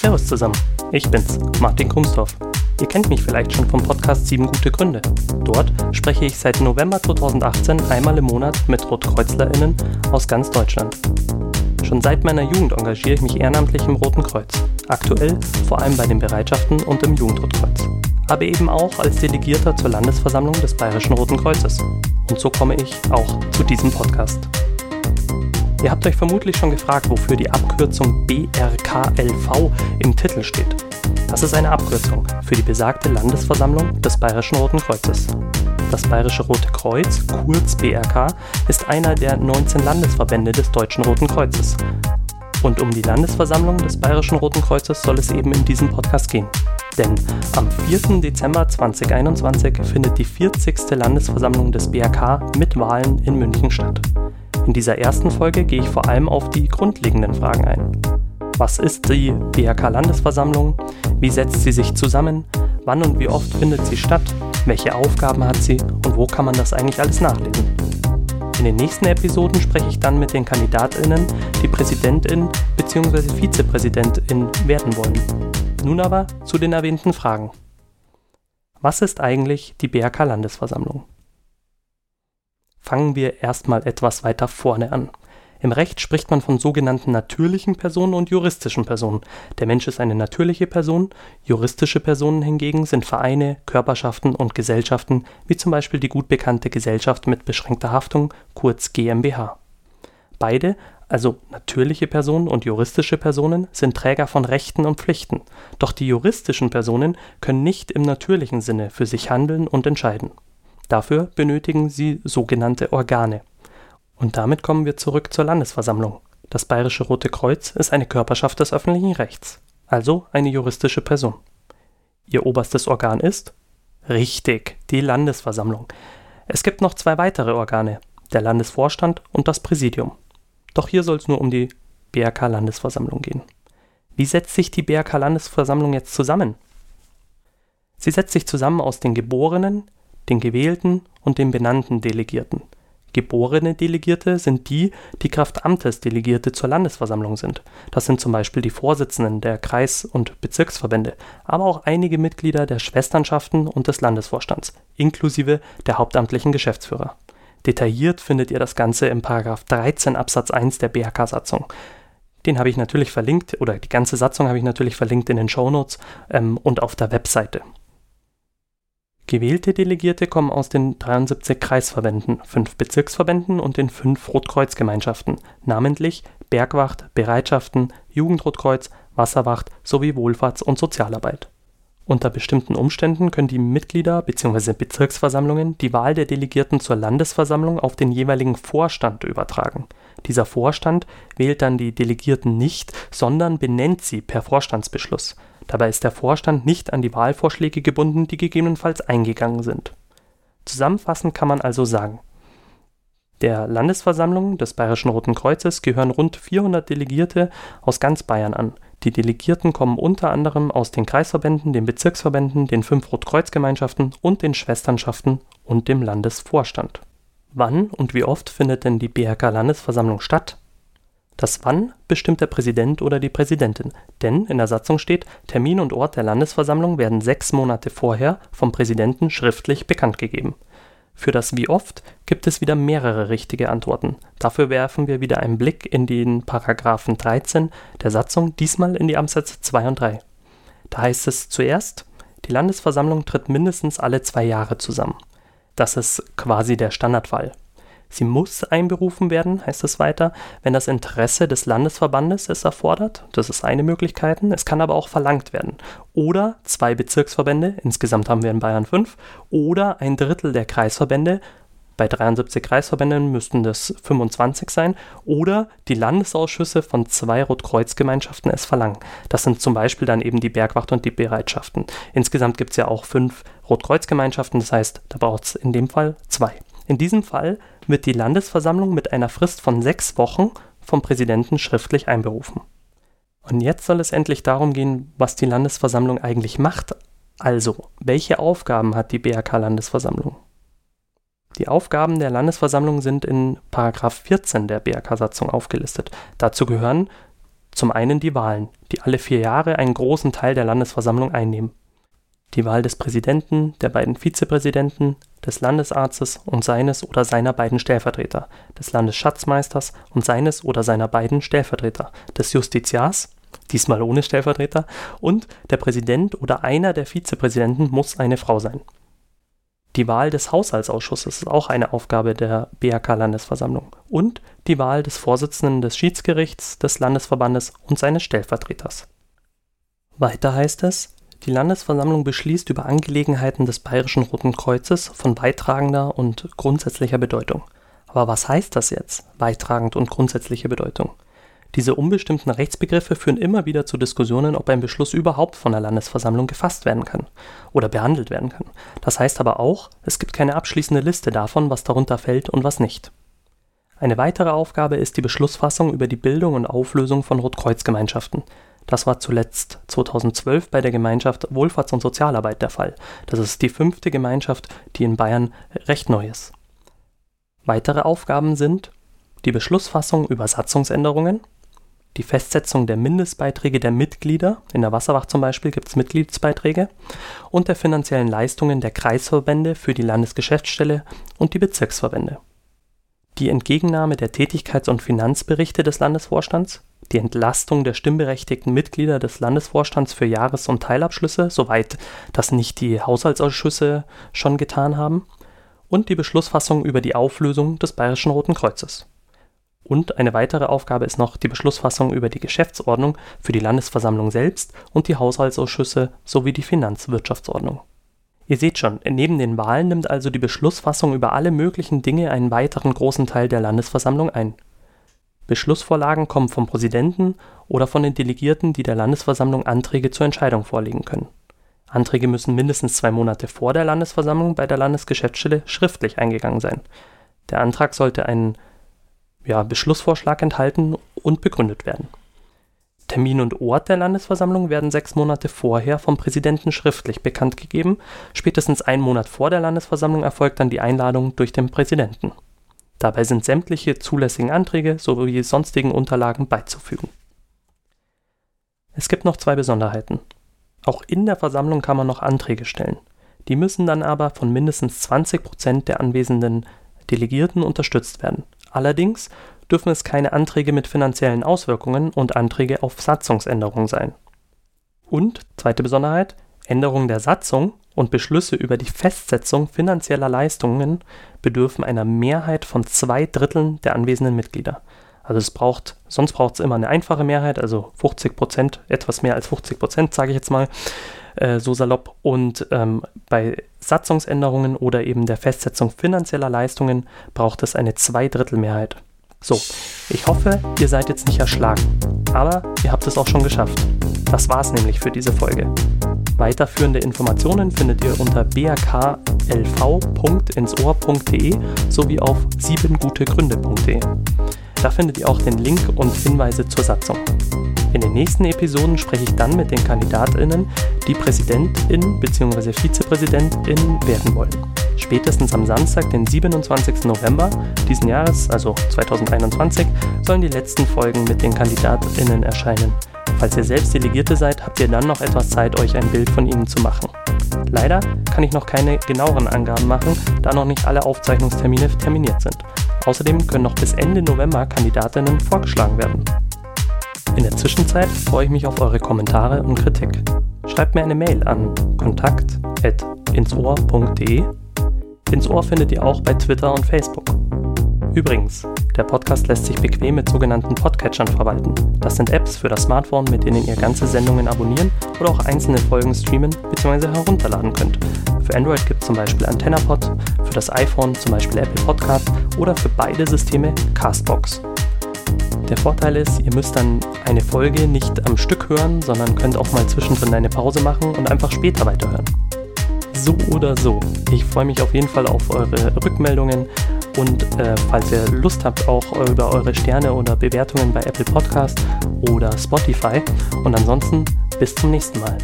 Servus zusammen, ich bin's, Martin Kumsdorf. Ihr kennt mich vielleicht schon vom Podcast 7 gute Gründe. Dort spreche ich seit November 2018 einmal im Monat mit RotkreuzlerInnen aus ganz Deutschland. Schon seit meiner Jugend engagiere ich mich ehrenamtlich im Roten Kreuz. Aktuell vor allem bei den Bereitschaften und im Jugendrotkreuz. Aber eben auch als Delegierter zur Landesversammlung des Bayerischen Roten Kreuzes. Und so komme ich auch zu diesem Podcast. Ihr habt euch vermutlich schon gefragt, wofür die Abkürzung BRKLV im Titel steht. Das ist eine Abkürzung für die besagte Landesversammlung des Bayerischen Roten Kreuzes. Das Bayerische Rote Kreuz, kurz BRK, ist einer der 19 Landesverbände des Deutschen Roten Kreuzes. Und um die Landesversammlung des Bayerischen Roten Kreuzes soll es eben in diesem Podcast gehen. Denn am 4. Dezember 2021 findet die 40. Landesversammlung des BRK mit Wahlen in München statt. In dieser ersten Folge gehe ich vor allem auf die grundlegenden Fragen ein. Was ist die BRK-Landesversammlung? Wie setzt sie sich zusammen? Wann und wie oft findet sie statt? Welche Aufgaben hat sie? Und wo kann man das eigentlich alles nachlesen? In den nächsten Episoden spreche ich dann mit den KandidatInnen, die Präsidentin bzw. Vizepräsidentin werden wollen. Nun aber zu den erwähnten Fragen. Was ist eigentlich die BRK-Landesversammlung? Fangen wir erstmal etwas weiter vorne an. Im Recht spricht man von sogenannten natürlichen Personen und juristischen Personen. Der Mensch ist eine natürliche Person, juristische Personen hingegen sind Vereine, Körperschaften und Gesellschaften, wie zum Beispiel die gut bekannte Gesellschaft mit beschränkter Haftung, kurz GmbH. Beide, also natürliche Personen und juristische Personen, sind Träger von Rechten und Pflichten, doch die juristischen Personen können nicht im natürlichen Sinne für sich handeln und entscheiden. Dafür benötigen sie sogenannte Organe. Und damit kommen wir zurück zur Landesversammlung. Das Bayerische Rote Kreuz ist eine Körperschaft des öffentlichen Rechts, also eine juristische Person. Ihr oberstes Organ ist? Richtig, die Landesversammlung. Es gibt noch zwei weitere Organe, der Landesvorstand und das Präsidium. Doch hier soll es nur um die BRK-Landesversammlung gehen. Wie setzt sich die BRK-Landesversammlung jetzt zusammen? Sie setzt sich zusammen aus den geborenen, den gewählten und den benannten Delegierten. Geborene Delegierte sind die, die Kraft Amtes Delegierte zur Landesversammlung sind. Das sind zum Beispiel die Vorsitzenden der Kreis- und Bezirksverbände, aber auch einige Mitglieder der Schwesternschaften und des Landesvorstands, inklusive der hauptamtlichen Geschäftsführer. Detailliert findet ihr das Ganze im 13 Absatz 1 der BHK-Satzung. Den habe ich natürlich verlinkt, oder die ganze Satzung habe ich natürlich verlinkt in den Shownotes ähm, und auf der Webseite. Gewählte Delegierte kommen aus den 73 Kreisverbänden, fünf Bezirksverbänden und den fünf Rotkreuzgemeinschaften, namentlich Bergwacht, Bereitschaften, Jugendrotkreuz, Wasserwacht sowie Wohlfahrts und Sozialarbeit. Unter bestimmten Umständen können die Mitglieder bzw. Bezirksversammlungen die Wahl der Delegierten zur Landesversammlung auf den jeweiligen Vorstand übertragen. Dieser Vorstand wählt dann die Delegierten nicht, sondern benennt sie per Vorstandsbeschluss Dabei ist der Vorstand nicht an die Wahlvorschläge gebunden, die gegebenenfalls eingegangen sind. Zusammenfassend kann man also sagen: Der Landesversammlung des Bayerischen Roten Kreuzes gehören rund 400 Delegierte aus ganz Bayern an. Die Delegierten kommen unter anderem aus den Kreisverbänden, den Bezirksverbänden, den fünf Rotkreuzgemeinschaften und den Schwesternschaften und dem Landesvorstand. Wann und wie oft findet denn die BRK-Landesversammlung statt das Wann bestimmt der Präsident oder die Präsidentin, denn in der Satzung steht, Termin und Ort der Landesversammlung werden sechs Monate vorher vom Präsidenten schriftlich bekannt gegeben. Für das Wie oft gibt es wieder mehrere richtige Antworten. Dafür werfen wir wieder einen Blick in den Paragraphen 13 der Satzung, diesmal in die Absätze 2 und 3. Da heißt es zuerst, die Landesversammlung tritt mindestens alle zwei Jahre zusammen. Das ist quasi der Standardfall. Sie muss einberufen werden, heißt es weiter, wenn das Interesse des Landesverbandes es erfordert. Das ist eine Möglichkeit. Es kann aber auch verlangt werden. Oder zwei Bezirksverbände, insgesamt haben wir in Bayern fünf, oder ein Drittel der Kreisverbände, bei 73 Kreisverbänden müssten das 25 sein. Oder die Landesausschüsse von zwei Rotkreuzgemeinschaften es verlangen. Das sind zum Beispiel dann eben die Bergwacht und die Bereitschaften. Insgesamt gibt es ja auch fünf Rotkreuzgemeinschaften, das heißt, da braucht es in dem Fall zwei. In diesem Fall wird die Landesversammlung mit einer Frist von sechs Wochen vom Präsidenten schriftlich einberufen. Und jetzt soll es endlich darum gehen, was die Landesversammlung eigentlich macht. Also, welche Aufgaben hat die BRK-Landesversammlung? Die Aufgaben der Landesversammlung sind in 14 der BRK-Satzung aufgelistet. Dazu gehören Zum einen die Wahlen, die alle vier Jahre einen großen Teil der Landesversammlung einnehmen. Die Wahl des Präsidenten, der beiden Vizepräsidenten, des Landesarztes und seines oder seiner beiden Stellvertreter, des Landesschatzmeisters und seines oder seiner beiden Stellvertreter, des Justiziars, diesmal ohne Stellvertreter, und der Präsident oder einer der Vizepräsidenten muss eine Frau sein. Die Wahl des Haushaltsausschusses ist auch eine Aufgabe der BRK-Landesversammlung und die Wahl des Vorsitzenden des Schiedsgerichts des Landesverbandes und seines Stellvertreters. Weiter heißt es, die Landesversammlung beschließt über Angelegenheiten des Bayerischen Roten Kreuzes von beitragender und grundsätzlicher Bedeutung. Aber was heißt das jetzt, beitragend und grundsätzliche Bedeutung? Diese unbestimmten Rechtsbegriffe führen immer wieder zu Diskussionen, ob ein Beschluss überhaupt von der Landesversammlung gefasst werden kann oder behandelt werden kann. Das heißt aber auch, es gibt keine abschließende Liste davon, was darunter fällt und was nicht. Eine weitere Aufgabe ist die Beschlussfassung über die Bildung und Auflösung von Rotkreuzgemeinschaften. Das war zuletzt 2012 bei der Gemeinschaft Wohlfahrts- und Sozialarbeit der Fall. Das ist die fünfte Gemeinschaft, die in Bayern recht neu ist. Weitere Aufgaben sind die Beschlussfassung über Satzungsänderungen, die Festsetzung der Mindestbeiträge der Mitglieder, in der Wasserwacht zum Beispiel gibt es Mitgliedsbeiträge, und der finanziellen Leistungen der Kreisverbände für die Landesgeschäftsstelle und die Bezirksverbände. Die Entgegennahme der Tätigkeits- und Finanzberichte des Landesvorstands, die Entlastung der stimmberechtigten Mitglieder des Landesvorstands für Jahres- und Teilabschlüsse, soweit das nicht die Haushaltsausschüsse schon getan haben, und die Beschlussfassung über die Auflösung des Bayerischen Roten Kreuzes. Und eine weitere Aufgabe ist noch die Beschlussfassung über die Geschäftsordnung für die Landesversammlung selbst und die Haushaltsausschüsse sowie die Finanzwirtschaftsordnung. Ihr seht schon, neben den Wahlen nimmt also die Beschlussfassung über alle möglichen Dinge einen weiteren großen Teil der Landesversammlung ein. Beschlussvorlagen kommen vom Präsidenten oder von den Delegierten, die der Landesversammlung Anträge zur Entscheidung vorlegen können. Anträge müssen mindestens zwei Monate vor der Landesversammlung bei der Landesgeschäftsstelle schriftlich eingegangen sein. Der Antrag sollte einen ja, Beschlussvorschlag enthalten und begründet werden. Termin und Ort der Landesversammlung werden sechs Monate vorher vom Präsidenten schriftlich bekannt gegeben. Spätestens einen Monat vor der Landesversammlung erfolgt dann die Einladung durch den Präsidenten. Dabei sind sämtliche zulässigen Anträge sowie sonstigen Unterlagen beizufügen. Es gibt noch zwei Besonderheiten. Auch in der Versammlung kann man noch Anträge stellen. Die müssen dann aber von mindestens 20 Prozent der anwesenden Delegierten unterstützt werden. Allerdings dürfen es keine Anträge mit finanziellen Auswirkungen und Anträge auf Satzungsänderung sein. Und, zweite Besonderheit, Änderungen der Satzung und Beschlüsse über die Festsetzung finanzieller Leistungen bedürfen einer Mehrheit von zwei Dritteln der anwesenden Mitglieder. Also es braucht, sonst braucht es immer eine einfache Mehrheit, also 50 Prozent, etwas mehr als 50 Prozent, sage ich jetzt mal, äh, so salopp. Und ähm, bei Satzungsänderungen oder eben der Festsetzung finanzieller Leistungen braucht es eine Zweidrittelmehrheit. So, ich hoffe, ihr seid jetzt nicht erschlagen, aber ihr habt es auch schon geschafft. Das war's nämlich für diese Folge. Weiterführende Informationen findet ihr unter brklv.insohr.de sowie auf siebengutegründe.de. Da findet ihr auch den Link und Hinweise zur Satzung. In den nächsten Episoden spreche ich dann mit den KandidatInnen, die Präsidentin bzw. Vizepräsidentin werden wollen. Spätestens am Samstag, den 27. November diesen Jahres, also 2021, sollen die letzten Folgen mit den KandidatInnen erscheinen. Falls ihr selbst Delegierte seid, habt ihr dann noch etwas Zeit, euch ein Bild von ihnen zu machen. Leider kann ich noch keine genaueren Angaben machen, da noch nicht alle Aufzeichnungstermine terminiert sind. Außerdem können noch bis Ende November Kandidatinnen vorgeschlagen werden. In der Zwischenzeit freue ich mich auf eure Kommentare und Kritik. Schreibt mir eine Mail an kontakt.insohr.de. Ins Ohr findet ihr auch bei Twitter und Facebook. Übrigens, der Podcast lässt sich bequem mit sogenannten Podcatchern verwalten. Das sind Apps für das Smartphone, mit denen ihr ganze Sendungen abonnieren oder auch einzelne Folgen streamen bzw. herunterladen könnt. Für Android gibt es zum Beispiel AntennaPod, für das iPhone zum Beispiel Apple Podcast oder für beide Systeme Castbox. Der Vorteil ist, ihr müsst dann eine Folge nicht am Stück hören, sondern könnt auch mal zwischendrin eine Pause machen und einfach später weiterhören. So oder so, ich freue mich auf jeden Fall auf eure Rückmeldungen und äh, falls ihr Lust habt, auch über eure Sterne oder Bewertungen bei Apple Podcast oder Spotify. Und ansonsten bis zum nächsten Mal.